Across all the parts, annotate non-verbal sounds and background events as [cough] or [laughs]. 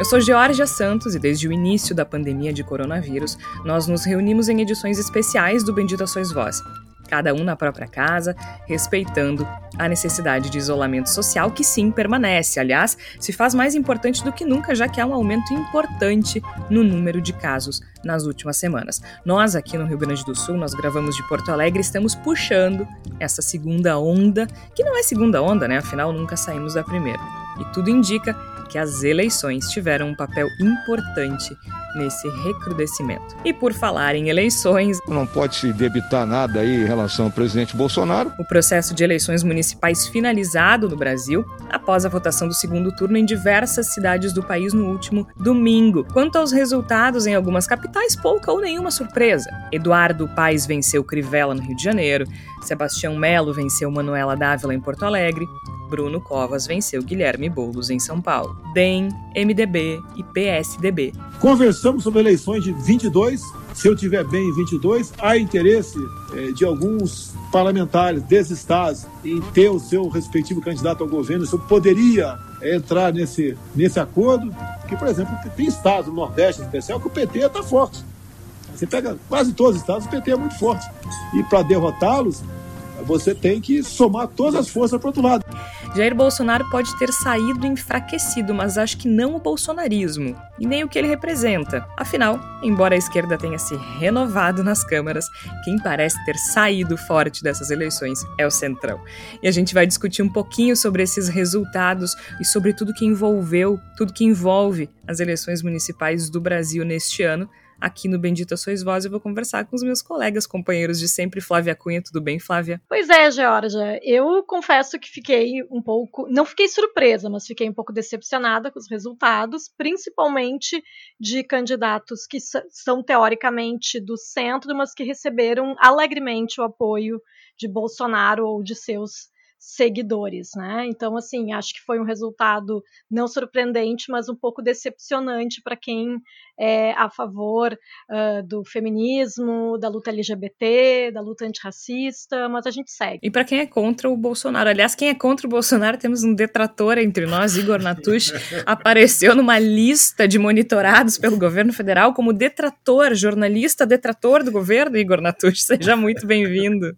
Eu sou Georgia Santos e desde o início da pandemia de coronavírus, nós nos reunimos em edições especiais do Bendita Sois Voz, cada um na própria casa, respeitando a necessidade de isolamento social, que sim permanece. Aliás, se faz mais importante do que nunca, já que há um aumento importante no número de casos nas últimas semanas. Nós, aqui no Rio Grande do Sul, nós gravamos de Porto Alegre, estamos puxando essa segunda onda, que não é segunda onda, né? Afinal, nunca saímos da primeira. E tudo indica que as eleições tiveram um papel importante nesse recrudescimento. E por falar em eleições. Não pode se debitar nada aí em relação ao presidente Bolsonaro. O processo de eleições municipais finalizado no Brasil após a votação do segundo turno em diversas cidades do país no último domingo. Quanto aos resultados em algumas capitais, pouca ou nenhuma surpresa. Eduardo Paes venceu Crivella no Rio de Janeiro, Sebastião Melo venceu Manuela Dávila em Porto Alegre, Bruno Covas venceu Guilherme Boulos em São Paulo. DEM, MDB e PSDB. Conversamos sobre eleições de 22. Se eu tiver bem em 22, há interesse eh, de alguns parlamentares desses estados em ter o seu respectivo candidato ao governo. Isso poderia entrar nesse, nesse acordo. Que, por exemplo, tem estados no Nordeste, em especial, que o PT está forte. Você pega quase todos os estados, o PT é muito forte. E para derrotá-los, você tem que somar todas as forças para o outro lado. Jair Bolsonaro pode ter saído enfraquecido, mas acho que não o bolsonarismo e nem o que ele representa. Afinal, embora a esquerda tenha se renovado nas câmaras, quem parece ter saído forte dessas eleições é o Centrão. E a gente vai discutir um pouquinho sobre esses resultados e sobre tudo que envolveu, tudo que envolve as eleições municipais do Brasil neste ano aqui no Bendita Sois Voz. Eu vou conversar com os meus colegas, companheiros de sempre, Flávia Cunha. Tudo bem, Flávia? Pois é, Georgia. Eu confesso que fiquei um pouco. Não fiquei surpresa, mas fiquei um pouco decepcionada com os resultados, principalmente de candidatos que são teoricamente do centro, mas que receberam alegremente o apoio de Bolsonaro ou de seus seguidores, né? Então, assim, acho que foi um resultado não surpreendente, mas um pouco decepcionante para quem é a favor uh, do feminismo, da luta LGBT, da luta antirracista, mas a gente segue. E para quem é contra o Bolsonaro, aliás, quem é contra o Bolsonaro, temos um detrator entre nós, Igor Natush, [laughs] apareceu numa lista de monitorados pelo governo federal como detrator, jornalista detrator do governo, Igor Natush. Seja muito bem-vindo.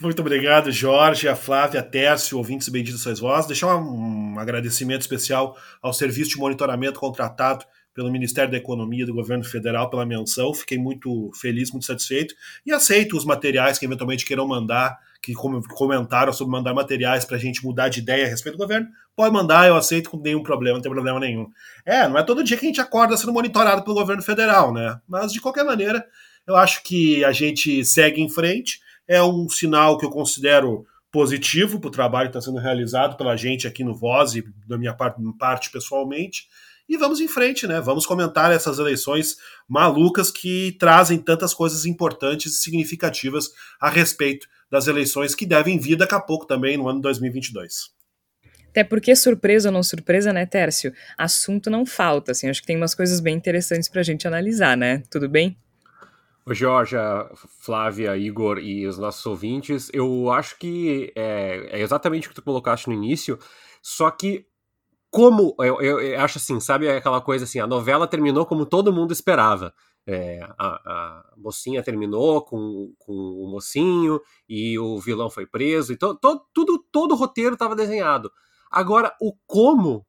Muito obrigado, Jorge, a Flávia, Tércio, ouvintes benditos sois vós. Deixar um agradecimento especial ao serviço de monitoramento contratado pelo Ministério da Economia do Governo Federal pela menção. Fiquei muito feliz, muito satisfeito e aceito os materiais que eventualmente queiram mandar, que comentaram sobre mandar materiais para a gente mudar de ideia a respeito do governo. Pode mandar, eu aceito com nenhum problema, não tem problema nenhum. É, não é todo dia que a gente acorda sendo monitorado pelo governo federal, né? Mas de qualquer maneira, eu acho que a gente segue em frente é um sinal que eu considero positivo para o trabalho que está sendo realizado pela gente aqui no Voz e da minha parte, pessoalmente. E vamos em frente, né? Vamos comentar essas eleições malucas que trazem tantas coisas importantes e significativas a respeito das eleições que devem vir daqui a pouco também no ano 2022. Até porque, surpresa ou não surpresa, né, Tércio? Assunto não falta, assim. Acho que tem umas coisas bem interessantes para a gente analisar, né? Tudo bem? Jorge, Flávia, Igor e os nossos ouvintes, eu acho que é, é, exatamente o que tu colocaste no início, só que como, eu, eu, eu, acho assim, sabe aquela coisa assim, a novela terminou como todo mundo esperava. É, a, a, mocinha terminou com, com o mocinho e o vilão foi preso, e to, to, tudo, todo o roteiro estava desenhado. Agora, o como,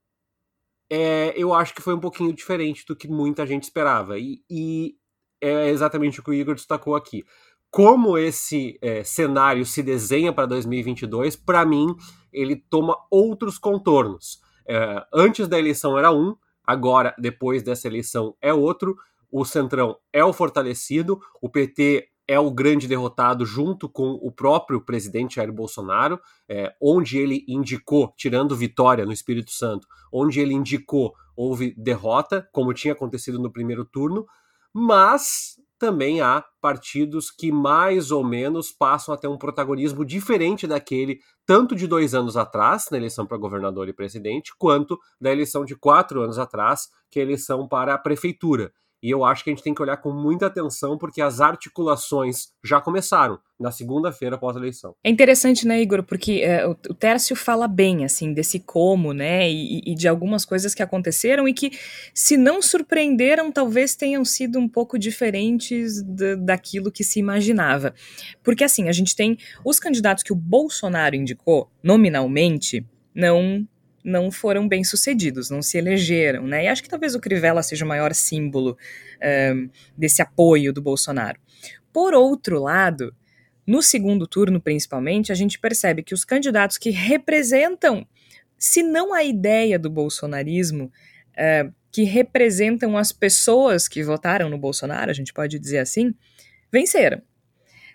é, eu acho que foi um pouquinho diferente do que muita gente esperava. E, e é exatamente o que o Igor destacou aqui. Como esse é, cenário se desenha para 2022, para mim, ele toma outros contornos. É, antes da eleição era um, agora, depois dessa eleição, é outro. O Centrão é o fortalecido, o PT é o grande derrotado junto com o próprio presidente Jair Bolsonaro, é, onde ele indicou, tirando vitória no Espírito Santo, onde ele indicou houve derrota, como tinha acontecido no primeiro turno, mas também há partidos que mais ou menos passam a ter um protagonismo diferente daquele tanto de dois anos atrás, na eleição para governador e presidente, quanto da eleição de quatro anos atrás, que é a eleição para a prefeitura. E eu acho que a gente tem que olhar com muita atenção porque as articulações já começaram na segunda-feira após a eleição. É interessante, né, Igor, porque é, o, o Tércio fala bem, assim, desse como, né, e, e, de algumas coisas que aconteceram e que, se não surpreenderam, talvez tenham sido um pouco diferentes da, daquilo que se imaginava. Porque, assim, a gente tem os candidatos que o Bolsonaro indicou, nominalmente, não não foram bem sucedidos, não se elegeram, né? E acho que talvez o Crivella seja o maior símbolo um, desse apoio do Bolsonaro. Por outro lado, no segundo turno, principalmente, a gente percebe que os candidatos que representam, se não a ideia do bolsonarismo, uh, que representam as pessoas que votaram no Bolsonaro, a gente pode dizer assim, venceram.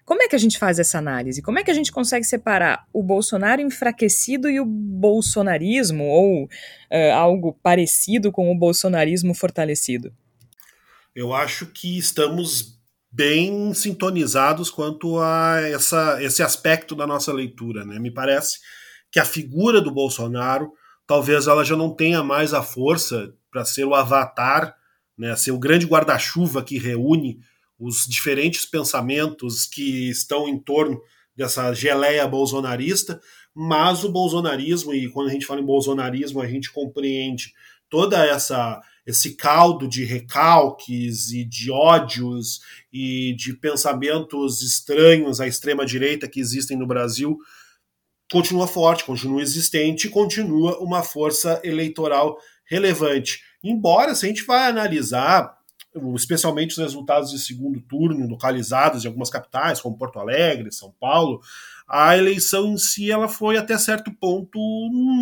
Como é que a gente faz essa análise? Como é que a gente consegue separar o Bolsonaro enfraquecido e o bolsonarismo, ou uh, algo parecido com o bolsonarismo fortalecido? Eu acho que estamos bem sintonizados quanto a essa, esse aspecto da nossa leitura. Né? Me parece que a figura do Bolsonaro talvez ela já não tenha mais a força para ser o avatar, né, ser o grande guarda-chuva que reúne os diferentes pensamentos que estão em torno dessa geleia bolsonarista, mas o bolsonarismo, e quando a gente fala em bolsonarismo, a gente compreende toda essa esse caldo de recalques e de ódios e de pensamentos estranhos à extrema direita que existem no Brasil continua forte, continua existente, continua uma força eleitoral relevante. Embora se a gente vai analisar especialmente os resultados de segundo turno localizados em algumas capitais, como Porto Alegre, São Paulo, a eleição em si ela foi até certo ponto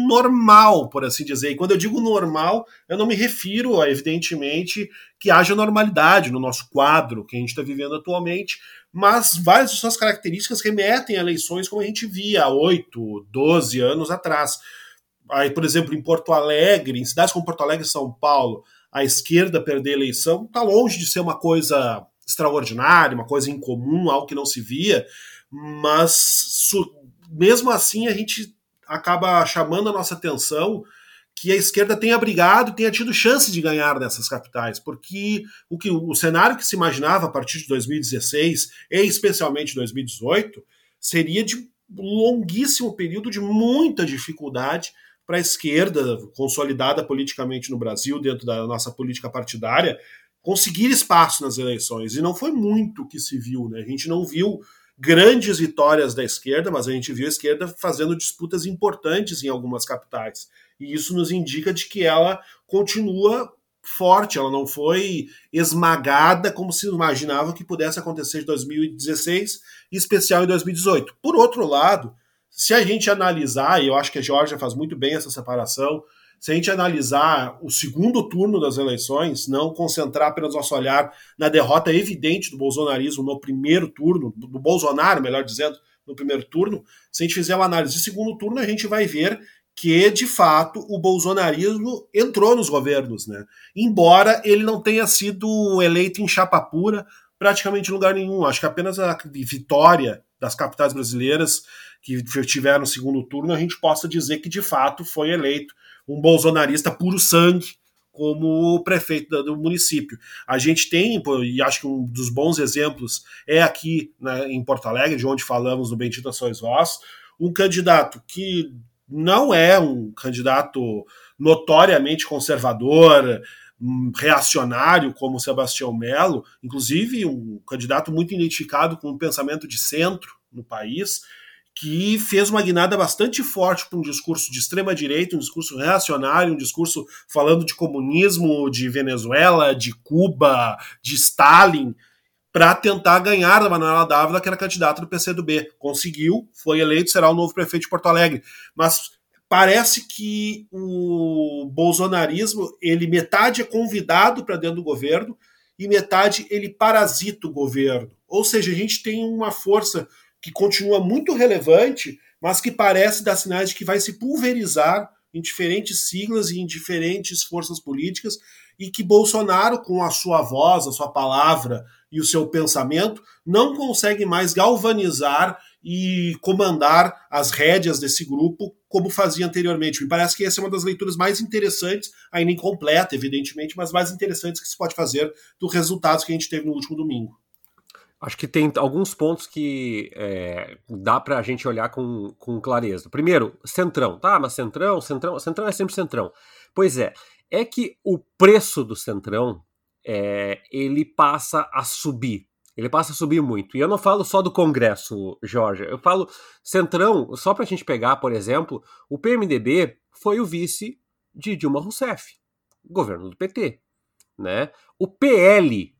normal, por assim dizer. E quando eu digo normal, eu não me refiro, a, evidentemente, que haja normalidade no nosso quadro que a gente está vivendo atualmente, mas várias de suas características remetem a eleições como a gente via há 8, 12 anos atrás. Aí, por exemplo, em Porto Alegre, em cidades como Porto Alegre e São Paulo, a esquerda perder a eleição está longe de ser uma coisa extraordinária, uma coisa incomum, algo que não se via, mas mesmo assim a gente acaba chamando a nossa atenção que a esquerda tenha brigado e tenha tido chance de ganhar nessas capitais, porque o que o cenário que se imaginava a partir de 2016 e especialmente 2018 seria de longuíssimo período de muita dificuldade para a esquerda, consolidada politicamente no Brasil, dentro da nossa política partidária, conseguir espaço nas eleições. E não foi muito que se viu, né? A gente não viu grandes vitórias da esquerda, mas a gente viu a esquerda fazendo disputas importantes em algumas capitais. E isso nos indica de que ela continua forte, ela não foi esmagada como se imaginava que pudesse acontecer em 2016, em especial em 2018. Por outro lado, se a gente analisar, e eu acho que a Georgia faz muito bem essa separação, se a gente analisar o segundo turno das eleições, não concentrar apenas nosso olhar na derrota evidente do bolsonarismo no primeiro turno, do Bolsonaro, melhor dizendo, no primeiro turno, se a gente fizer uma análise de segundo turno, a gente vai ver que, de fato, o bolsonarismo entrou nos governos, né? Embora ele não tenha sido eleito em chapa pura praticamente em lugar nenhum. Acho que apenas a vitória das capitais brasileiras que tiveram no segundo turno, a gente possa dizer que de fato foi eleito um bolsonarista puro sangue como prefeito do município. A gente tem, e acho que um dos bons exemplos é aqui né, em Porto Alegre, de onde falamos no Bendito Sois Vós, um candidato que não é um candidato notoriamente conservador, reacionário como Sebastião Melo, inclusive um candidato muito identificado com um pensamento de centro no país, que fez uma guinada bastante forte para um discurso de extrema direita, um discurso reacionário, um discurso falando de comunismo, de Venezuela, de Cuba, de Stalin, para tentar ganhar da Manuela Dávila, que era candidata do PCdoB. Conseguiu, foi eleito, será o novo prefeito de Porto Alegre. Mas parece que o bolsonarismo, ele metade é convidado para dentro do governo e metade ele parasita o governo. Ou seja, a gente tem uma força que continua muito relevante, mas que parece dar sinais de que vai se pulverizar em diferentes siglas e em diferentes forças políticas, e que Bolsonaro, com a sua voz, a sua palavra e o seu pensamento, não consegue mais galvanizar e comandar as rédeas desse grupo como fazia anteriormente. Me parece que essa é uma das leituras mais interessantes, ainda incompleta, evidentemente, mas mais interessantes que se pode fazer dos resultados que a gente teve no último domingo. Acho que tem alguns pontos que é, dá para a gente olhar com, com clareza. Primeiro, centrão. Tá, mas centrão, centrão, centrão é sempre centrão. Pois é, é que o preço do centrão é, ele passa a subir. Ele passa a subir muito. E eu não falo só do Congresso, Jorge. Eu falo centrão, só para a gente pegar, por exemplo, o PMDB foi o vice de Dilma Rousseff, governo do PT. Né? O PL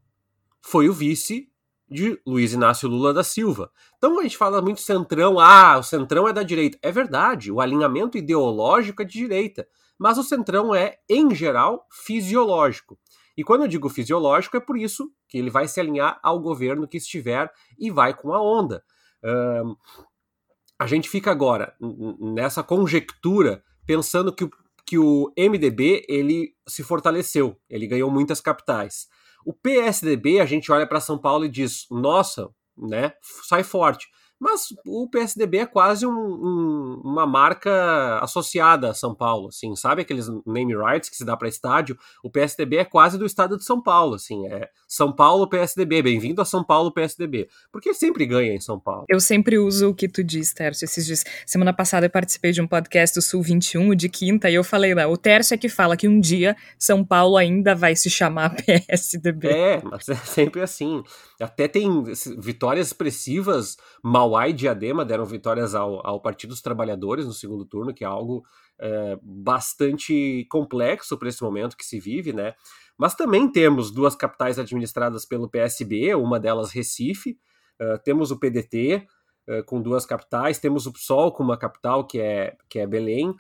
foi o vice de Luiz Inácio Lula da Silva. Então a gente fala muito centrão, ah, o centrão é da direita. É verdade, o alinhamento ideológico é de direita, mas o centrão é, em geral, fisiológico. E quando eu digo fisiológico, é por isso que ele vai se alinhar ao governo que estiver e vai com a onda. Um, a gente fica agora nessa conjectura pensando que, que o MDB ele se fortaleceu, ele ganhou muitas capitais. O PSDB, a gente olha para São Paulo e diz: nossa, né, sai forte. Mas o PSDB é quase um, um, uma marca associada a São Paulo, assim, sabe aqueles name rights que se dá para estádio? O PSDB é quase do estado de São Paulo, assim, é São Paulo PSDB, bem-vindo a São Paulo PSDB, porque sempre ganha em São Paulo. Eu sempre uso o que tu diz, Tércio, esses dias. Semana passada eu participei de um podcast do Sul 21, de quinta, e eu falei lá, o Tércio é que fala que um dia São Paulo ainda vai se chamar [laughs] PSDB. É, mas é sempre assim. Até tem vitórias expressivas, Mauá e Diadema deram vitórias ao, ao Partido dos Trabalhadores no segundo turno, que é algo é, bastante complexo para esse momento que se vive, né? Mas também temos duas capitais administradas pelo PSB, uma delas Recife, uh, temos o PDT uh, com duas capitais, temos o PSOL com uma capital que é, que é Belém.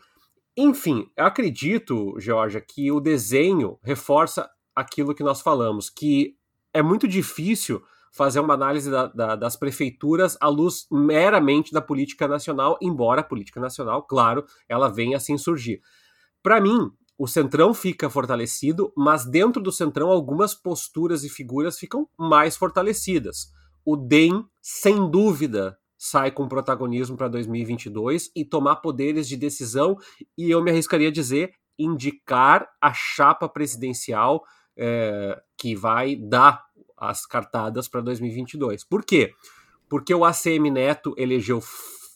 Enfim, eu acredito, Georgia, que o desenho reforça aquilo que nós falamos, que é muito difícil fazer uma análise da, da, das prefeituras à luz meramente da política nacional, embora a política nacional, claro, ela venha assim surgir. Para mim, o Centrão fica fortalecido, mas dentro do Centrão algumas posturas e figuras ficam mais fortalecidas. O DEM, sem dúvida, sai com protagonismo para 2022 e tomar poderes de decisão, e eu me arriscaria a dizer, indicar a chapa presidencial é, que vai dar as cartadas para 2022. Por quê? Porque o ACM Neto elegeu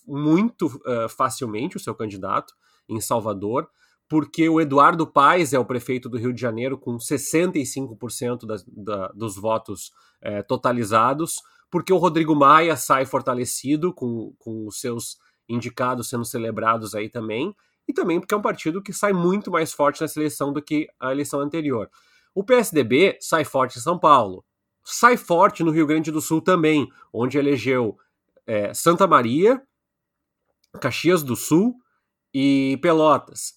muito uh, facilmente o seu candidato em Salvador, porque o Eduardo Paes é o prefeito do Rio de Janeiro com 65% das, da, dos votos uh, totalizados, porque o Rodrigo Maia sai fortalecido com, com os seus indicados sendo celebrados aí também, e também porque é um partido que sai muito mais forte nessa eleição do que a eleição anterior. O PSDB sai forte em São Paulo, sai forte no Rio Grande do Sul também, onde elegeu é, Santa Maria, Caxias do Sul e Pelotas.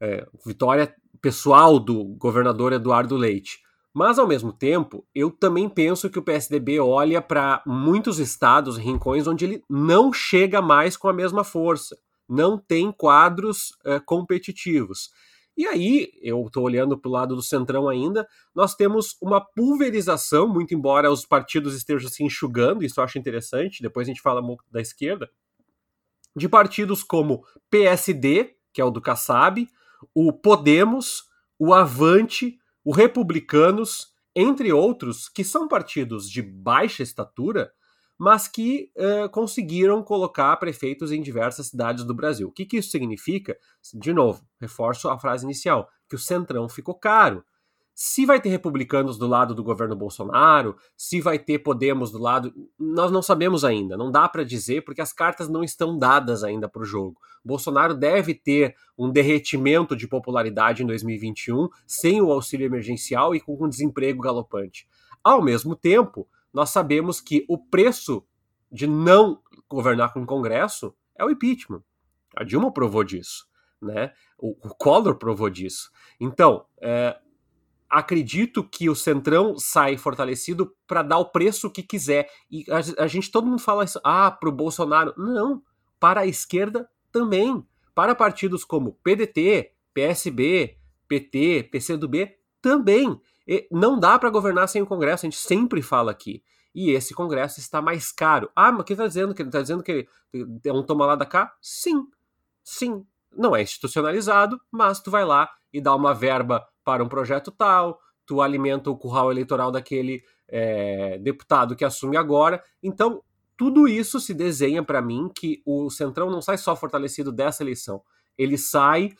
É, vitória pessoal do governador Eduardo Leite. Mas, ao mesmo tempo, eu também penso que o PSDB olha para muitos estados, rincões, onde ele não chega mais com a mesma força, não tem quadros é, competitivos. E aí, eu estou olhando para o lado do centrão ainda, nós temos uma pulverização, muito embora os partidos estejam se enxugando, isso eu acho interessante, depois a gente fala da esquerda, de partidos como PSD, que é o do Kassab, o Podemos, o Avante, o Republicanos, entre outros, que são partidos de baixa estatura, mas que uh, conseguiram colocar prefeitos em diversas cidades do Brasil. O que, que isso significa? De novo, reforço a frase inicial, que o centrão ficou caro. Se vai ter republicanos do lado do governo Bolsonaro, se vai ter Podemos do lado, nós não sabemos ainda, não dá para dizer porque as cartas não estão dadas ainda para o jogo. Bolsonaro deve ter um derretimento de popularidade em 2021 sem o auxílio emergencial e com um desemprego galopante. Ao mesmo tempo, nós sabemos que o preço de não governar com o Congresso é o impeachment. A Dilma provou disso, né? O, o Collor provou disso. Então, é, acredito que o Centrão sai fortalecido para dar o preço que quiser. E a, a, gente, todo mundo fala isso, ah, para o Bolsonaro. Não, para a esquerda também. para partidos como PDT, PSB, PT, PCdoB também. E não dá para governar sem o Congresso, a gente sempre fala aqui. E esse Congresso está mais caro. Ah, mas o que está dizendo? Que está dizendo que é um toma lá da cá? Sim, sim. Não é institucionalizado, mas tu vai lá e dá uma verba para um projeto tal, tu alimenta o curral eleitoral daquele é, deputado que assume agora. Então, tudo isso se desenha para mim que o Centrão não sai só fortalecido dessa eleição. Ele sai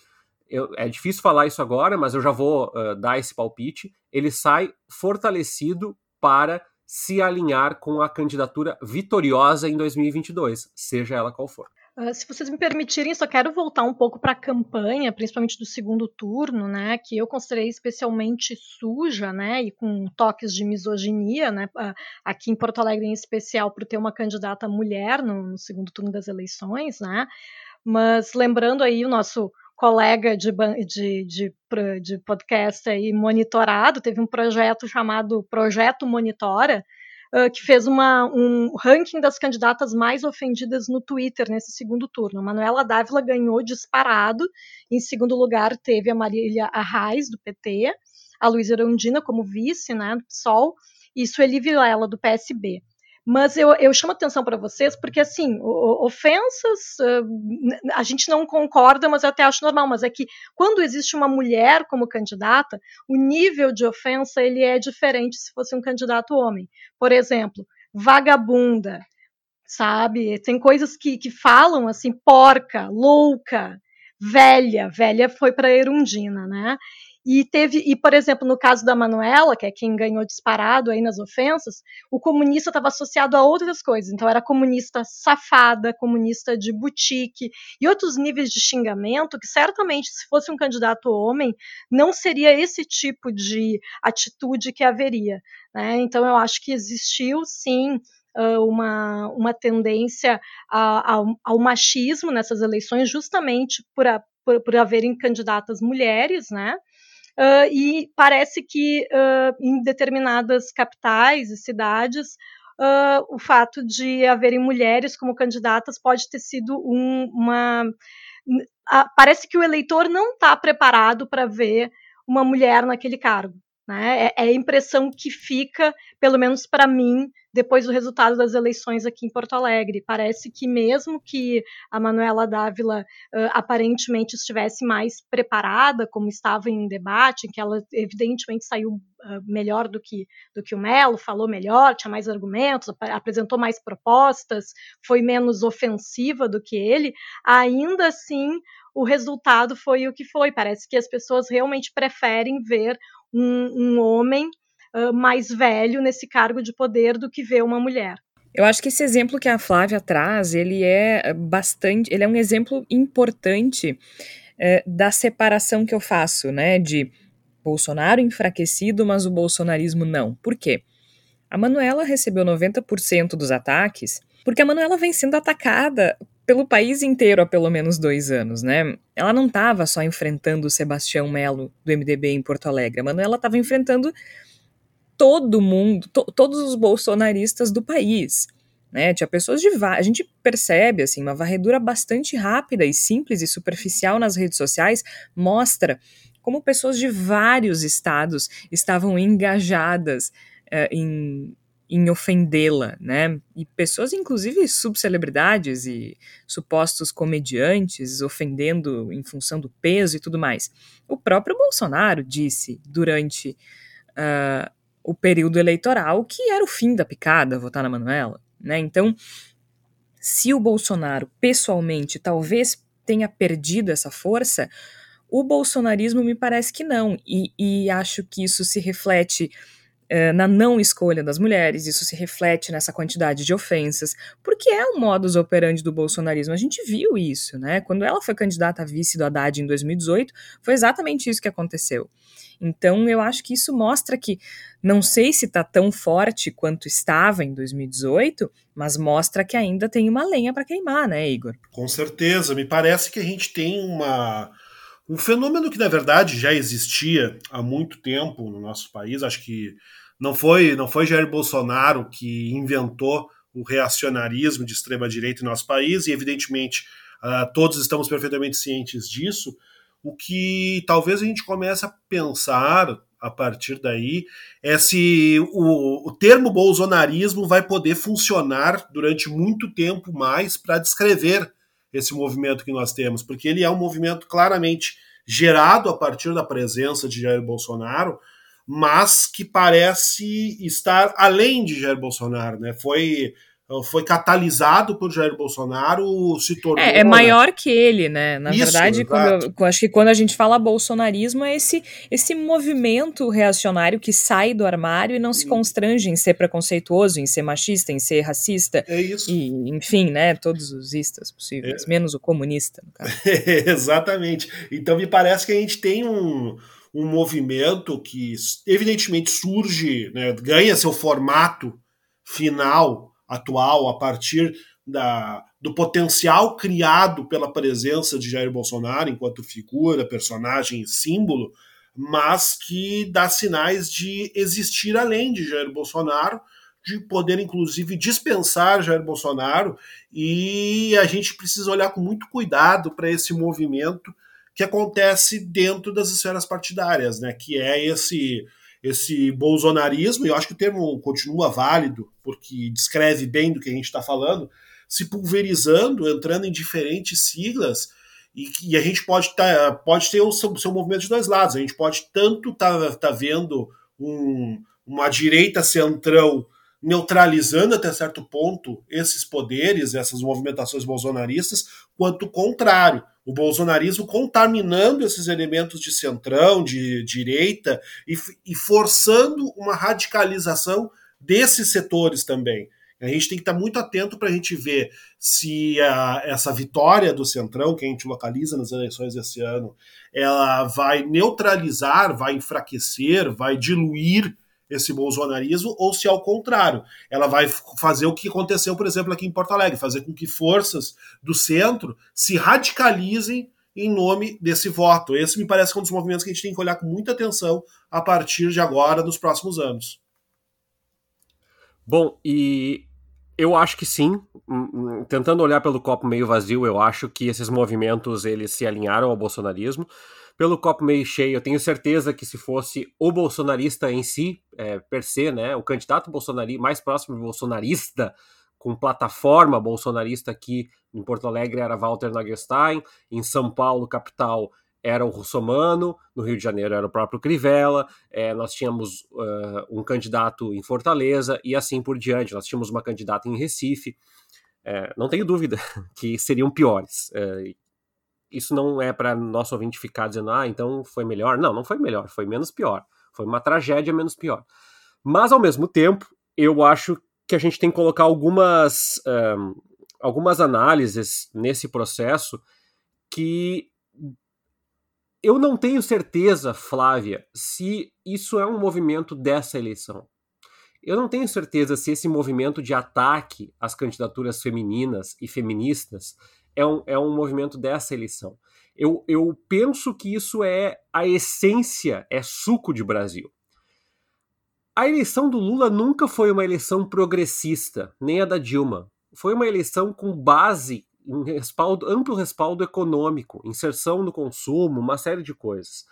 eu, é difícil falar isso agora, mas eu já vou uh, dar esse palpite. Ele sai fortalecido para se alinhar com a candidatura vitoriosa em 2022, seja ela qual for. Uh, se vocês me permitirem, só quero voltar um pouco para a campanha, principalmente do segundo turno, né, que eu considerei especialmente suja, né, e com toques de misoginia, né, aqui em Porto Alegre em especial, por ter uma candidata mulher no, no segundo turno das eleições, né, mas lembrando aí o nosso colega de, de, de, de podcast aí monitorado, teve um projeto chamado Projeto Monitora, uh, que fez uma, um ranking das candidatas mais ofendidas no Twitter nesse segundo turno. Manuela Dávila ganhou disparado, em segundo lugar teve a Marília Arraes, do PT, a Luísa Erundina como vice, né, do PSOL, e Sueli Vilela, do PSB. Mas eu, eu chamo atenção para vocês porque, assim, ofensas, a gente não concorda, mas eu até acho normal. Mas é que quando existe uma mulher como candidata, o nível de ofensa ele é diferente se fosse um candidato homem. Por exemplo, vagabunda, sabe? Tem coisas que, que falam assim, porca, louca, velha. Velha foi para Erundina, né? E teve, e por exemplo, no caso da Manuela, que é quem ganhou disparado aí nas ofensas, o comunista estava associado a outras coisas. Então era comunista safada, comunista de boutique e outros níveis de xingamento que certamente se fosse um candidato homem não seria esse tipo de atitude que haveria. Né? Então eu acho que existiu sim uma, uma tendência ao, ao machismo nessas eleições, justamente por, a, por, por haverem candidatas mulheres, né? Uh, e parece que uh, em determinadas capitais e cidades uh, o fato de haverem mulheres como candidatas pode ter sido um, uma. parece que o eleitor não está preparado para ver uma mulher naquele cargo. Né? É, é a impressão que fica, pelo menos para mim, depois do resultado das eleições aqui em Porto Alegre. Parece que mesmo que a Manuela Dávila uh, aparentemente estivesse mais preparada, como estava em debate, que ela evidentemente saiu uh, melhor do que, do que o Melo, falou melhor, tinha mais argumentos, ap apresentou mais propostas, foi menos ofensiva do que ele, ainda assim o resultado foi o que foi. Parece que as pessoas realmente preferem ver um, um homem uh, mais velho nesse cargo de poder do que ver uma mulher. Eu acho que esse exemplo que a Flávia traz, ele é bastante, ele é um exemplo importante é, da separação que eu faço, né, de Bolsonaro enfraquecido, mas o bolsonarismo não. Por quê? A Manuela recebeu 90% dos ataques porque a Manuela vem sendo atacada pelo país inteiro há pelo menos dois anos, né? Ela não estava só enfrentando o Sebastião Melo do MDB em Porto Alegre, a Manuela estava enfrentando todo mundo, to, todos os bolsonaristas do país. Né, tinha pessoas de a gente percebe assim uma varredura bastante rápida e simples e superficial nas redes sociais mostra como pessoas de vários estados estavam engajadas uh, em em ofendê-la, né? E pessoas, inclusive subcelebridades e supostos comediantes, ofendendo em função do peso e tudo mais. O próprio Bolsonaro disse durante uh, o período eleitoral que era o fim da picada votar na Manuela, né? Então, se o Bolsonaro pessoalmente talvez tenha perdido essa força, o bolsonarismo me parece que não, e, e acho que isso se reflete na não escolha das mulheres, isso se reflete nessa quantidade de ofensas, porque é o modus operandi do bolsonarismo. A gente viu isso, né? Quando ela foi candidata a vice do Haddad em 2018, foi exatamente isso que aconteceu. Então, eu acho que isso mostra que, não sei se está tão forte quanto estava em 2018, mas mostra que ainda tem uma lenha para queimar, né, Igor? Com certeza. Me parece que a gente tem uma um fenômeno que, na verdade, já existia há muito tempo no nosso país. Acho que não foi, não foi Jair Bolsonaro que inventou o reacionarismo de extrema-direita em nosso país, e, evidentemente, uh, todos estamos perfeitamente cientes disso. O que talvez a gente comece a pensar a partir daí é se o, o termo bolsonarismo vai poder funcionar durante muito tempo mais para descrever esse movimento que nós temos, porque ele é um movimento claramente gerado a partir da presença de Jair Bolsonaro, mas que parece estar além de Jair Bolsonaro, né? Foi foi catalisado por Jair Bolsonaro, se tornou. É, é maior que ele, né? Na Isso, verdade, quando eu, acho que quando a gente fala bolsonarismo, é esse, esse movimento reacionário que sai do armário e não se hum. constrange em ser preconceituoso, em ser machista, em ser racista. É isso. E, enfim, né? Todos os istas possíveis, é. menos o comunista, no caso. [laughs] Exatamente. Então me parece que a gente tem um um movimento que evidentemente surge, né, ganha seu formato final atual a partir da, do potencial criado pela presença de Jair Bolsonaro enquanto figura, personagem e símbolo, mas que dá sinais de existir além de Jair Bolsonaro, de poder inclusive dispensar Jair Bolsonaro, e a gente precisa olhar com muito cuidado para esse movimento que acontece dentro das esferas partidárias, né? Que é esse esse bolsonarismo, e eu acho que o termo continua válido, porque descreve bem do que a gente está falando, se pulverizando, entrando em diferentes siglas, e, e a gente pode, tá, pode ter o seu, seu, movimento de dois lados. A gente pode tanto estar tá, tá vendo um, uma direita centrão neutralizando até certo ponto esses poderes, essas movimentações bolsonaristas, quanto o contrário o bolsonarismo contaminando esses elementos de centrão, de direita e, e forçando uma radicalização desses setores também. A gente tem que estar muito atento para a gente ver se a, essa vitória do Centrão, que a gente localiza nas eleições desse ano, ela vai neutralizar, vai enfraquecer, vai diluir esse bolsonarismo, ou se ao contrário, ela vai fazer o que aconteceu, por exemplo, aqui em Porto Alegre, fazer com que forças do centro se radicalizem em nome desse voto. Esse me parece que é um dos movimentos que a gente tem que olhar com muita atenção a partir de agora, nos próximos anos. Bom, e eu acho que sim. Hum, hum, tentando olhar pelo copo meio vazio, eu acho que esses movimentos eles se alinharam ao bolsonarismo pelo copo meio cheio, eu tenho certeza que se fosse o bolsonarista em si, é, per se, né, o candidato bolsonarista mais próximo bolsonarista, com plataforma bolsonarista aqui em Porto Alegre era Walter Nagestein, em São Paulo, capital, era o Russomano, no Rio de Janeiro era o próprio Crivella, é, nós tínhamos uh, um candidato em Fortaleza e assim por diante, nós tínhamos uma candidata em Recife. É, não tenho dúvida [laughs] que seriam piores. É, isso não é para nosso ouvinte ficar dizendo, ah, então foi melhor. Não, não foi melhor, foi menos pior. Foi uma tragédia menos pior. Mas, ao mesmo tempo, eu acho que a gente tem que colocar algumas, um, algumas análises nesse processo que eu não tenho certeza, Flávia, se isso é um movimento dessa eleição. Eu não tenho certeza se esse movimento de ataque às candidaturas femininas e feministas é um, é um movimento dessa eleição. Eu, eu penso que isso é a essência, é suco de Brasil. A eleição do Lula nunca foi uma eleição progressista, nem a da Dilma. Foi uma eleição com base em respaldo, amplo respaldo econômico, inserção no consumo, uma série de coisas.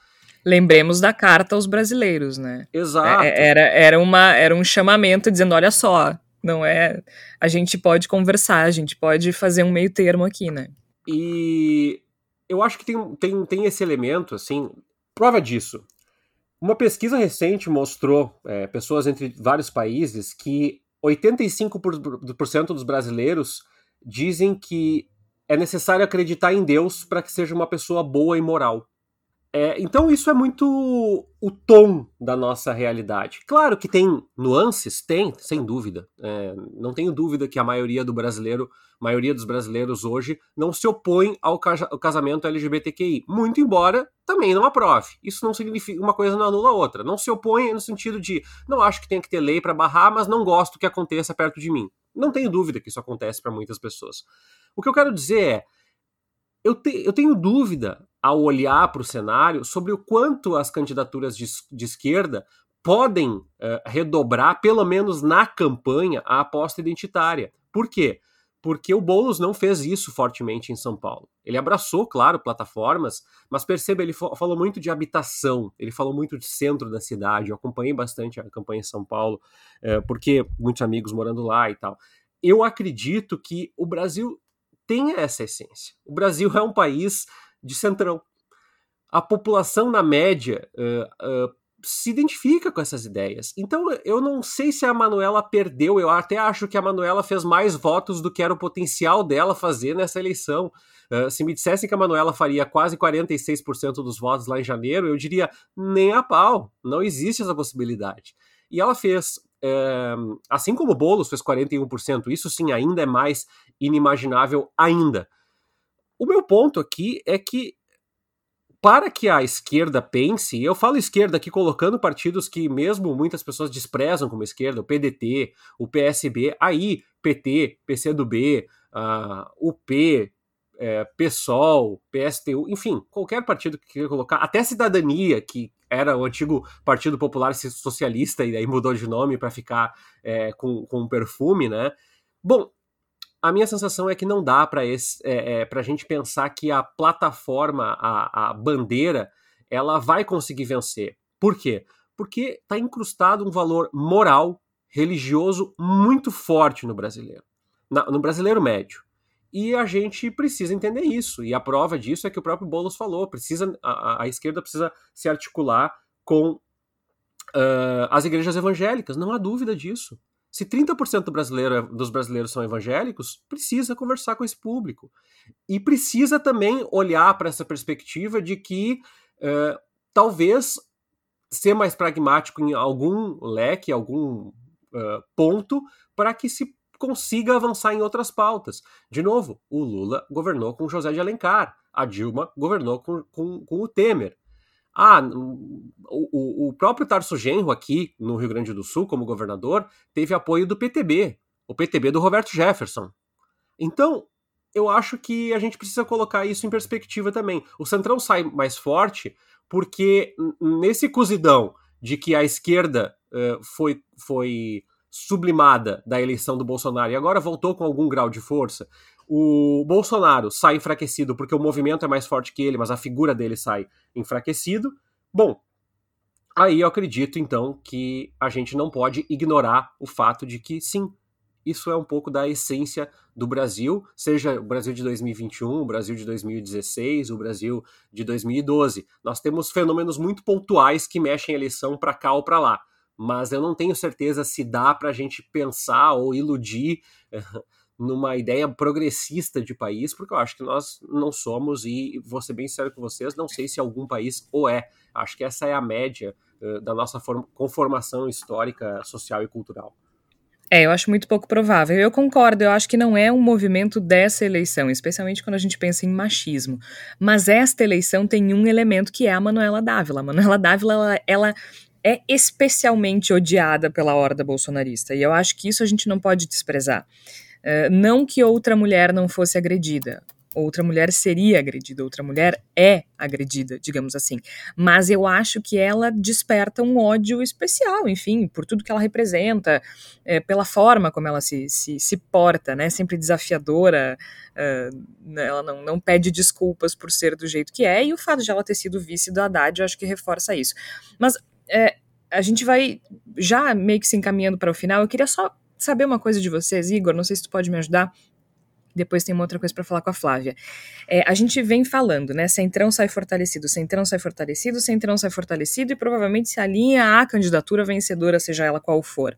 Lembremos da carta aos brasileiros, né? Exato. É, era, era, uma, era um chamamento dizendo: olha só, não é. A gente pode conversar, a gente pode fazer um meio termo aqui, né? E eu acho que tem, tem, tem esse elemento, assim. Prova disso. Uma pesquisa recente mostrou, é, pessoas entre vários países, que 85% dos brasileiros dizem que é necessário acreditar em Deus para que seja uma pessoa boa e moral. É, então isso é muito o tom da nossa realidade. Claro que tem nuances, tem, sem dúvida. É, não tenho dúvida que a maioria do brasileiro, maioria dos brasileiros hoje não se opõe ao, casamento LGBTQI. Muito embora também não aprove. Isso não significa uma coisa não anula a outra. Não se opõe no sentido de não acho que tem que ter lei para barrar, mas não gosto que aconteça perto de mim. Não tenho dúvida que isso acontece para muitas pessoas. O que eu quero dizer é eu, te, eu tenho dúvida ao olhar para o cenário sobre o quanto as candidaturas de, de esquerda podem uh, redobrar, pelo menos na campanha, a aposta identitária. Por quê? porque o Boulos não fez isso fortemente em São Paulo. Ele abraçou, claro, plataformas, mas perceba, ele falou muito de habitação, ele falou muito de centro da cidade. Eu acompanhei bastante a campanha em São Paulo, é, porque muitos amigos morando lá e tal. Eu acredito que o Brasil tem essa essência. O Brasil é um país de centrão. A população, na média, uh, uh, se identifica com essas ideias. Então eu não sei se a Manuela perdeu, eu até acho que a Manuela fez mais votos do que era o potencial dela fazer nessa eleição. Uh, se me dissessem que a Manuela faria quase 46% dos votos lá em janeiro, eu diria nem a pau, não existe essa possibilidade. E ela fez, é, assim como o Boulos fez 41%, isso sim ainda é mais inimaginável ainda. O meu ponto aqui é que para que a esquerda pense, eu falo esquerda aqui colocando partidos que mesmo muitas pessoas desprezam como esquerda, o PDT, o PSB, aí PT, PCdoB, uh, UP, é, PSOL, PSTU, enfim, qualquer partido que queira colocar, até Cidadania, que era o antigo Partido Popular Socialista e aí mudou de nome para ficar é, com, com um perfume, né? Bom, a minha sensação é que não dá para é, é, a gente pensar que a plataforma, a, a bandeira, ela vai conseguir vencer. Por quê? Porque está incrustado um valor moral, religioso muito forte no brasileiro, na, no brasileiro médio. E a gente precisa entender isso. E a prova disso é que o próprio Boulos falou: precisa a, a esquerda precisa se articular com uh, as igrejas evangélicas. Não há dúvida disso. Se 30% do brasileiro, dos brasileiros são evangélicos, precisa conversar com esse público. E precisa também olhar para essa perspectiva de que uh, talvez ser mais pragmático em algum leque, algum uh, ponto, para que se consiga avançar em outras pautas. De novo, o Lula governou com José de Alencar, a Dilma governou com, com, com o Temer. Ah, o, o próprio Tarso Genro aqui no Rio Grande do Sul, como governador, teve apoio do PTB, o PTB do Roberto Jefferson. Então, eu acho que a gente precisa colocar isso em perspectiva também. O Centrão sai mais forte porque nesse cozidão de que a esquerda uh, foi, foi sublimada da eleição do Bolsonaro e agora voltou com algum grau de força, o Bolsonaro sai enfraquecido porque o movimento é mais forte que ele, mas a figura dele sai enfraquecido. Bom, aí eu acredito então que a gente não pode ignorar o fato de que sim, isso é um pouco da essência do Brasil, seja o Brasil de 2021, o Brasil de 2016, o Brasil de 2012. Nós temos fenômenos muito pontuais que mexem a eleição para cá ou para lá, mas eu não tenho certeza se dá para a gente pensar ou iludir [laughs] numa ideia progressista de país, porque eu acho que nós não somos, e vou ser bem sério com vocês, não sei se algum país o é. Acho que essa é a média uh, da nossa conformação histórica, social e cultural. É, eu acho muito pouco provável. Eu concordo, eu acho que não é um movimento dessa eleição, especialmente quando a gente pensa em machismo. Mas esta eleição tem um elemento que é a Manuela Dávila. A Manuela Dávila, ela, ela é especialmente odiada pela horda bolsonarista, e eu acho que isso a gente não pode desprezar. Eh, não que outra mulher não fosse agredida. Outra mulher seria agredida, outra mulher é agredida, digamos assim. Mas eu acho que ela desperta um ódio especial, enfim, por tudo que ela representa, é, pela forma como ela se, se, se porta, né? Sempre desafiadora, eh, ela não, não pede desculpas por ser do jeito que é, e o fato de ela ter sido vice do Haddad, eu acho que reforça isso. Mas é, a gente vai já meio que se encaminhando para o final, eu queria só saber uma coisa de vocês, Igor, não sei se tu pode me ajudar. Depois tem uma outra coisa para falar com a Flávia. É, a gente vem falando, né? Centrão sai fortalecido, Centrão sai fortalecido, Centrão sai fortalecido e provavelmente se alinha à candidatura vencedora, seja ela qual for.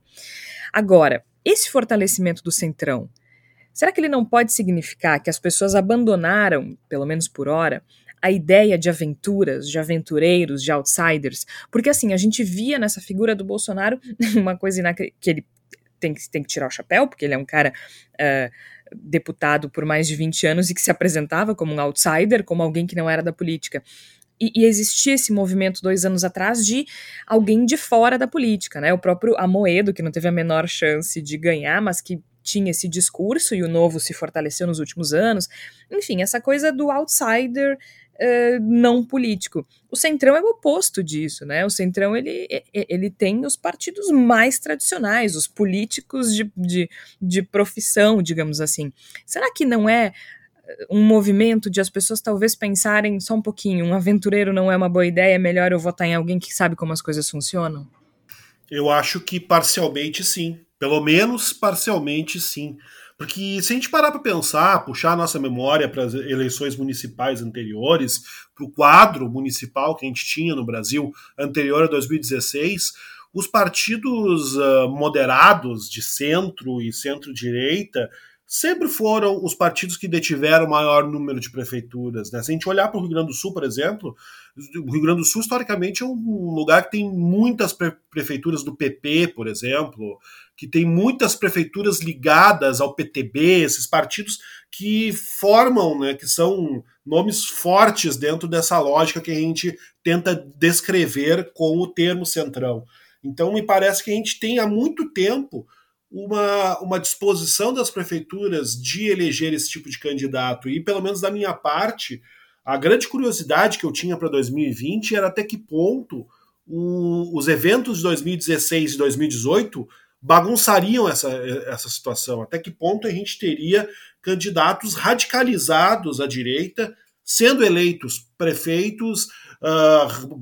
Agora, esse fortalecimento do Centrão, será que ele não pode significar que as pessoas abandonaram, pelo menos por hora, a ideia de aventuras, de aventureiros, de outsiders? Porque assim, a gente via nessa figura do Bolsonaro [laughs] uma coisa que ele tem que, tem que tirar o chapéu, porque ele é um cara uh, deputado por mais de 20 anos e que se apresentava como um outsider, como alguém que não era da política. E, e, existia esse movimento dois anos atrás de alguém de fora da política, né? O próprio Amoedo, que não teve a menor chance de ganhar, mas que tinha esse discurso e o novo se fortaleceu nos últimos anos. Enfim, essa coisa do outsider uh, não político. O Centrão é o oposto disso, né? O Centrão ele, ele tem os partidos mais tradicionais, os políticos de, de, de profissão, digamos assim. Será que não é um movimento de as pessoas talvez pensarem só um pouquinho, um aventureiro não é uma boa ideia, é melhor eu votar em alguém que sabe como as coisas funcionam? Eu acho que parcialmente sim. Pelo menos parcialmente sim. Porque se a gente parar para pensar, puxar a nossa memória para as eleições municipais anteriores, para o quadro municipal que a gente tinha no Brasil anterior a 2016, os partidos uh, moderados de centro e centro-direita sempre foram os partidos que detiveram o maior número de prefeituras. Né? Se a gente olhar para o Rio Grande do Sul, por exemplo, o Rio Grande do Sul, historicamente, é um lugar que tem muitas pre prefeituras do PP, por exemplo, que tem muitas prefeituras ligadas ao PTB, esses partidos que formam, né, que são nomes fortes dentro dessa lógica que a gente tenta descrever com o termo centrão. Então, me parece que a gente tem há muito tempo uma, uma disposição das prefeituras de eleger esse tipo de candidato. E, pelo menos da minha parte, a grande curiosidade que eu tinha para 2020 era até que ponto o, os eventos de 2016 e 2018 bagunçariam essa, essa situação. Até que ponto a gente teria candidatos radicalizados à direita sendo eleitos prefeitos, uh,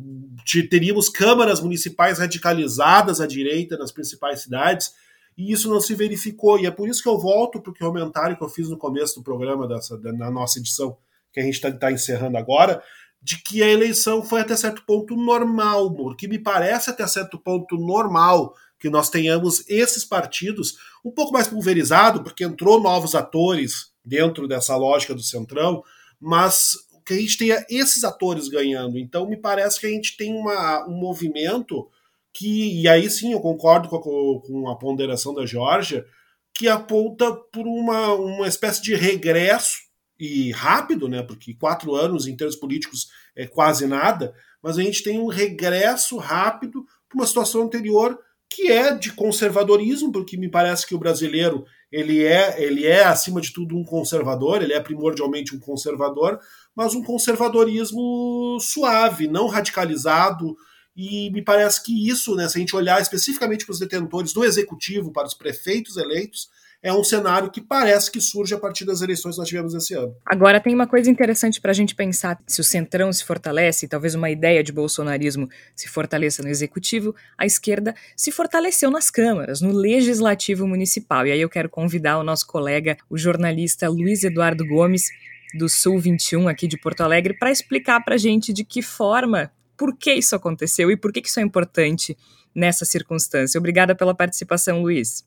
teríamos câmaras municipais radicalizadas à direita nas principais cidades e isso não se verificou. E é por isso que eu volto para o comentário que eu fiz no começo do programa, dessa, na nossa edição, que a gente está tá encerrando agora, de que a eleição foi até certo ponto normal, porque me parece até certo ponto normal que nós tenhamos esses partidos um pouco mais pulverizado, porque entrou novos atores dentro dessa lógica do Centrão, mas que a gente tenha esses atores ganhando. Então, me parece que a gente tem uma, um movimento que, e aí sim eu concordo com a, com a ponderação da Georgia, que aponta por uma, uma espécie de regresso, e rápido, né, porque quatro anos em termos políticos é quase nada, mas a gente tem um regresso rápido para uma situação anterior que é de conservadorismo, porque me parece que o brasileiro ele é, ele é acima de tudo um conservador, ele é primordialmente um conservador, mas um conservadorismo suave, não radicalizado, e me parece que isso, né, se a gente olhar especificamente para os detentores do executivo, para os prefeitos eleitos, é um cenário que parece que surge a partir das eleições que nós tivemos esse ano. Agora, tem uma coisa interessante para a gente pensar: se o centrão se fortalece, talvez uma ideia de bolsonarismo se fortaleça no executivo, a esquerda se fortaleceu nas câmaras, no legislativo municipal. E aí eu quero convidar o nosso colega, o jornalista Luiz Eduardo Gomes, do Sul 21, aqui de Porto Alegre, para explicar para a gente de que forma por que isso aconteceu e por que isso é importante nessa circunstância. Obrigada pela participação, Luiz.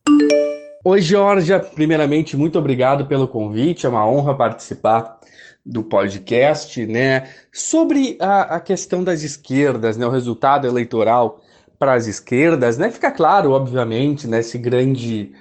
Oi, Georgia. Primeiramente, muito obrigado pelo convite. É uma honra participar do podcast, né? Sobre a, a questão das esquerdas, né? O resultado eleitoral para as esquerdas, né? Fica claro, obviamente, né? Esse grande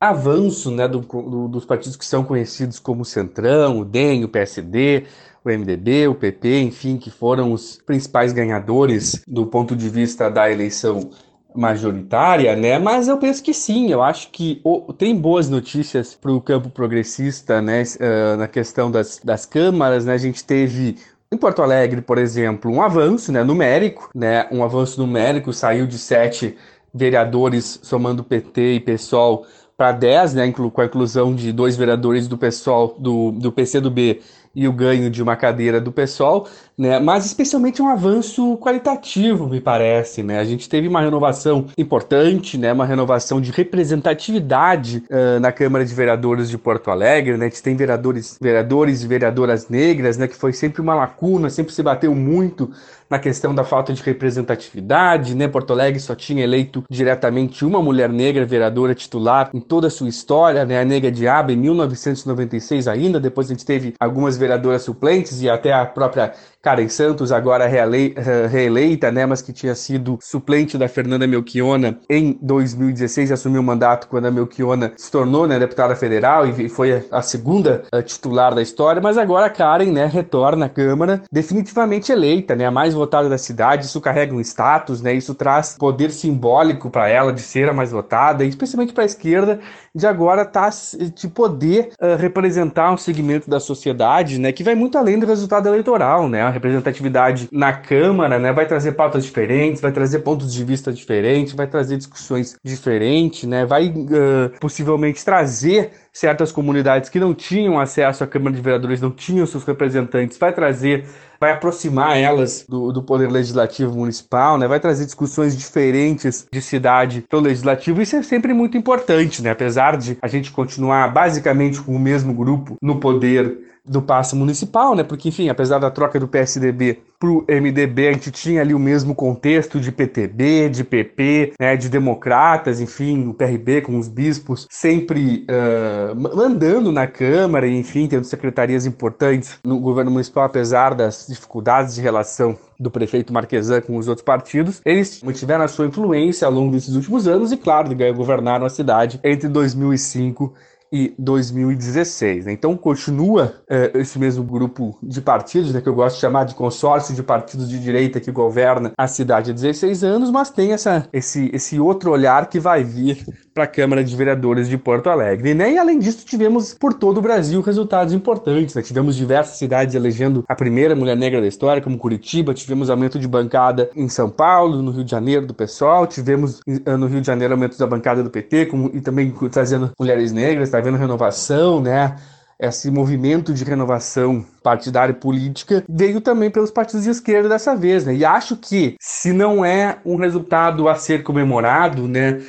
avanço, né? Do, do, dos partidos que são conhecidos como Centrão, o DEM, o PSD, o MDB, o PP, enfim, que foram os principais ganhadores do ponto de vista da eleição majoritária, né? Mas eu penso que sim, eu acho que oh, tem boas notícias para o campo progressista, né? Uh, na questão das, das câmaras, né? A gente teve em Porto Alegre, por exemplo, um avanço né, numérico, né? Um avanço numérico saiu de sete vereadores somando PT e PSOL para 10, né, com a inclusão de dois vereadores do PSOL, do, do PCdoB e o ganho de uma cadeira do pessoal, né? Mas especialmente um avanço qualitativo, me parece, né? A gente teve uma renovação importante, né? Uma renovação de representatividade uh, na Câmara de Vereadores de Porto Alegre, né? A gente tem vereadores, vereadores e vereadoras negras, né? Que foi sempre uma lacuna, sempre se bateu muito na questão da falta de representatividade, né? Porto Alegre só tinha eleito diretamente uma mulher negra vereadora titular em toda a sua história, né? A Negra Diaba em 1996 ainda, depois a gente teve algumas vereadoras suplentes e até a própria Karen Santos, agora reeleita, né, mas que tinha sido suplente da Fernanda Melchiona em 2016 e assumiu o mandato quando a Melchiona se tornou né, deputada federal e foi a segunda titular da história, mas agora a Karen né, retorna à Câmara definitivamente eleita, né, a mais votada da cidade, isso carrega um status, né? Isso traz poder simbólico para ela de ser a mais votada, especialmente para a esquerda, de agora tá de poder uh, representar um segmento da sociedade, né, que vai muito além do resultado eleitoral, né? A representatividade na Câmara, né, vai trazer pautas diferentes, vai trazer pontos de vista diferentes, vai trazer discussões diferentes, né? Vai uh, possivelmente trazer certas comunidades que não tinham acesso à Câmara de Vereadores, não tinham seus representantes, vai trazer, vai aproximar elas do, do Poder Legislativo Municipal, né? vai trazer discussões diferentes de cidade para o Legislativo. Isso é sempre muito importante, né? apesar de a gente continuar basicamente com o mesmo grupo no poder do passo municipal, né? Porque, enfim, apesar da troca do PSDB pro MDB, a gente tinha ali o mesmo contexto de PTB, de PP, né? De democratas, enfim, o PRB com os bispos sempre uh, mandando na Câmara, enfim, tendo secretarias importantes no governo municipal, apesar das dificuldades de relação do prefeito Marquesan com os outros partidos, eles mantiveram a sua influência ao longo desses últimos anos e, claro, governaram a cidade entre 2005 e 2016. Né? Então continua é, esse mesmo grupo de partidos, né, que eu gosto de chamar de consórcio de partidos de direita que governa a cidade há 16 anos, mas tem essa, esse, esse outro olhar que vai vir para a Câmara de Vereadores de Porto Alegre. Né? E além disso, tivemos por todo o Brasil resultados importantes. Né? Tivemos diversas cidades elegendo a primeira mulher negra da história, como Curitiba, tivemos aumento de bancada em São Paulo, no Rio de Janeiro do PSOL, tivemos eh, no Rio de Janeiro aumento da bancada do PT, como, e também trazendo mulheres negras, está vendo renovação, né? esse movimento de renovação partidária e política veio também pelos partidos de esquerda dessa vez, né? E acho que se não é um resultado a ser comemorado, né,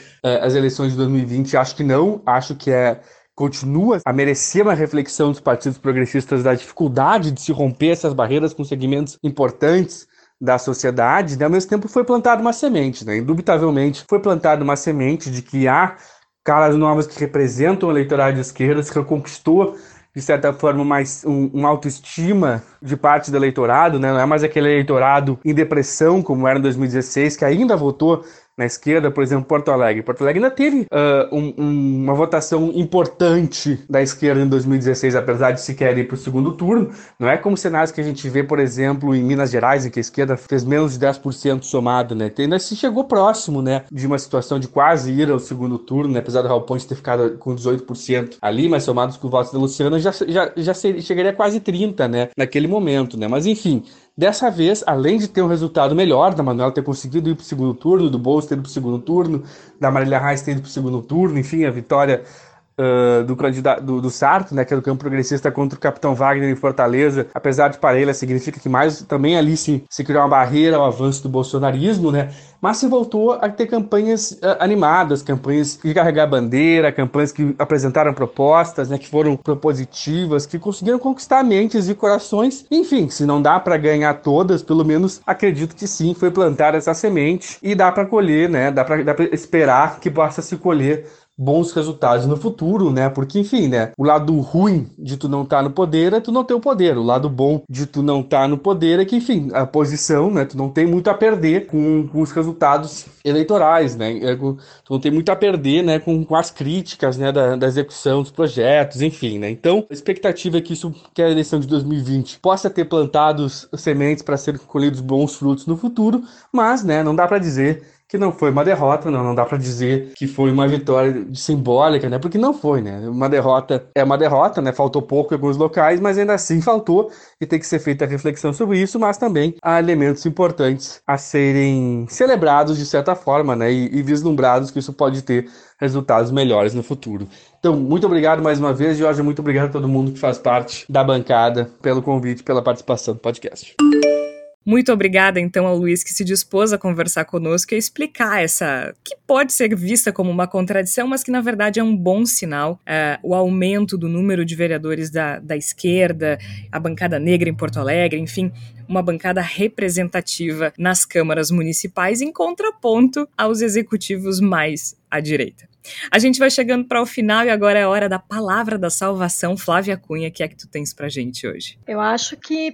as eleições de 2020, acho que não, acho que é continua a merecer uma reflexão dos partidos progressistas da dificuldade de se romper essas barreiras com segmentos importantes da sociedade, né? ao mesmo tempo foi plantada uma semente, né? Indubitavelmente foi plantada uma semente de que há caras novas que representam o eleitorado de esquerda, que reconquistou de certa forma, mais um, uma autoestima de parte do eleitorado, né? não é mais aquele eleitorado em depressão como era em 2016, que ainda votou na esquerda, por exemplo, Porto Alegre. Porto Alegre ainda teve uh, um, um, uma votação importante da esquerda em 2016, apesar de sequer ir para o segundo turno. Não é como cenários que a gente vê, por exemplo, em Minas Gerais, em que a esquerda fez menos de 10% somado, né? Ainda se chegou próximo, né, de uma situação de quase ir ao segundo turno, né? apesar do Raul Ponte ter ficado com 18% ali, mas somados com votos da Luciana, já, já, já seria, chegaria a quase 30%, né, naquele momento, né? Mas enfim, Dessa vez, além de ter um resultado melhor, da Manuela ter conseguido ir para o segundo turno, do Bolsonaro ter ido para o segundo turno, da Marília Reis ter ido para o segundo turno, enfim, a vitória uh, do candidato do, do, Sarto, né, que é do campo progressista contra o Capitão Wagner em Fortaleza, apesar de parelha, significa que mais também ali se, se criou uma barreira ao avanço do bolsonarismo, né? Mas se voltou a ter campanhas uh, animadas, campanhas de carregar bandeira, campanhas que apresentaram propostas, né, que foram propositivas, que conseguiram conquistar mentes e corações. Enfim, se não dá para ganhar todas, pelo menos acredito que sim, foi plantar essa semente e dá para colher, né? Dá para esperar que possa se colher bons resultados no futuro, né? Porque, enfim, né? O lado ruim de tu não estar tá no poder é tu não ter o poder. O lado bom de tu não estar tá no poder é que, enfim, a posição, né? Tu não tem muito a perder com, com os resultados eleitorais, né? É, tu não tem muito a perder, né? Com, com as críticas, né? Da, da, execução dos projetos, enfim, né? Então, a expectativa é que isso, que a eleição de 2020 possa ter plantado sementes para serem colhidos bons frutos no futuro, mas, né? Não dá para dizer que não foi uma derrota, não, não dá para dizer que foi uma vitória simbólica, né? Porque não foi, né? Uma derrota é uma derrota, né? Faltou pouco em alguns locais, mas ainda assim faltou e tem que ser feita a reflexão sobre isso, mas também há elementos importantes a serem celebrados de certa forma, né? E, e vislumbrados que isso pode ter resultados melhores no futuro. Então, muito obrigado mais uma vez, Jorge, muito obrigado a todo mundo que faz parte da bancada pelo convite, pela participação no podcast. Muito obrigada, então, ao Luiz que se dispôs a conversar conosco e explicar essa, que pode ser vista como uma contradição, mas que na verdade é um bom sinal. É, o aumento do número de vereadores da, da esquerda, a bancada negra em Porto Alegre, enfim, uma bancada representativa nas câmaras municipais, em contraponto aos executivos mais à direita. A gente vai chegando para o final e agora é hora da palavra da salvação. Flávia Cunha, que é que tu tens pra gente hoje? Eu acho que,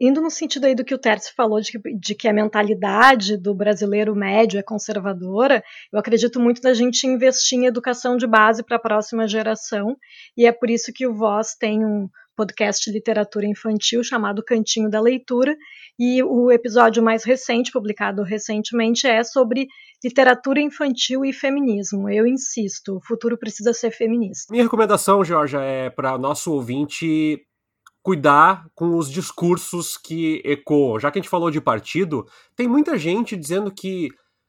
indo no sentido aí do que o Tércio falou, de que, de que a mentalidade do brasileiro médio é conservadora, eu acredito muito da gente investir em educação de base para a próxima geração, e é por isso que o Voz tem um, podcast literatura infantil chamado Cantinho da Leitura, e o episódio mais recente, publicado recentemente, é sobre literatura infantil e feminismo. Eu insisto, o futuro precisa ser feminista. Minha recomendação, Georgia, é para nosso ouvinte cuidar com os discursos que ecoam. Já que a gente falou de partido, tem muita gente dizendo que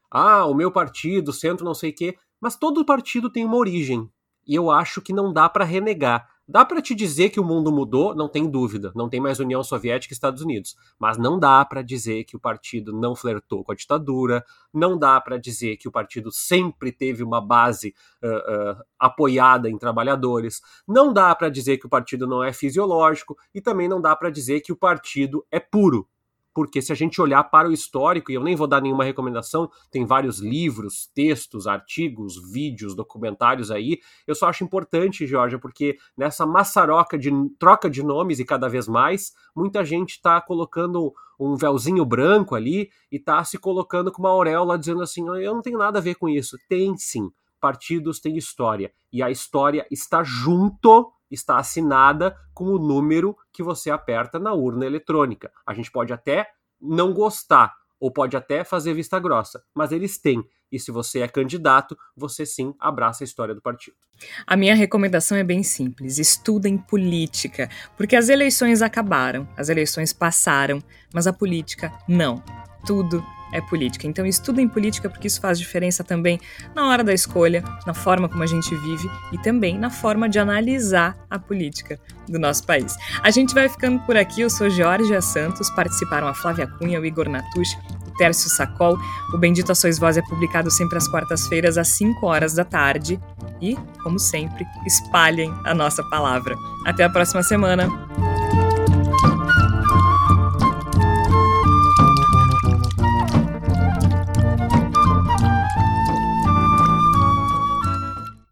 ah, o meu partido, centro não sei o quê, mas todo partido tem uma origem. E eu acho que não dá para renegar. Dá para te dizer que o mundo mudou, não tem dúvida, não tem mais União Soviética e Estados Unidos, mas não dá para dizer que o partido não flertou com a ditadura, não dá para dizer que o partido sempre teve uma base uh, uh, apoiada em trabalhadores, não dá para dizer que o partido não é fisiológico e também não dá para dizer que o partido é puro porque se a gente olhar para o histórico, e eu nem vou dar nenhuma recomendação, tem vários livros, textos, artigos, vídeos, documentários aí, eu só acho importante, Georgia, porque nessa maçaroca de troca de nomes e cada vez mais, muita gente está colocando um véuzinho branco ali e está se colocando com uma auréola dizendo assim, eu não tenho nada a ver com isso. Tem sim, partidos têm história, e a história está junto está assinada com o número que você aperta na urna eletrônica. A gente pode até não gostar, ou pode até fazer vista grossa, mas eles têm. E se você é candidato, você sim abraça a história do partido. A minha recomendação é bem simples: estudem política, porque as eleições acabaram, as eleições passaram, mas a política não. Tudo é política. Então estudem política porque isso faz diferença também na hora da escolha, na forma como a gente vive e também na forma de analisar a política do nosso país. A gente vai ficando por aqui. Eu sou Georgia Santos, participaram a Flávia Cunha, o Igor Natush, o Tércio Sacol. O Bendito a Sois Voz é publicado sempre às quartas-feiras às 5 horas da tarde. E, como sempre, espalhem a nossa palavra. Até a próxima semana.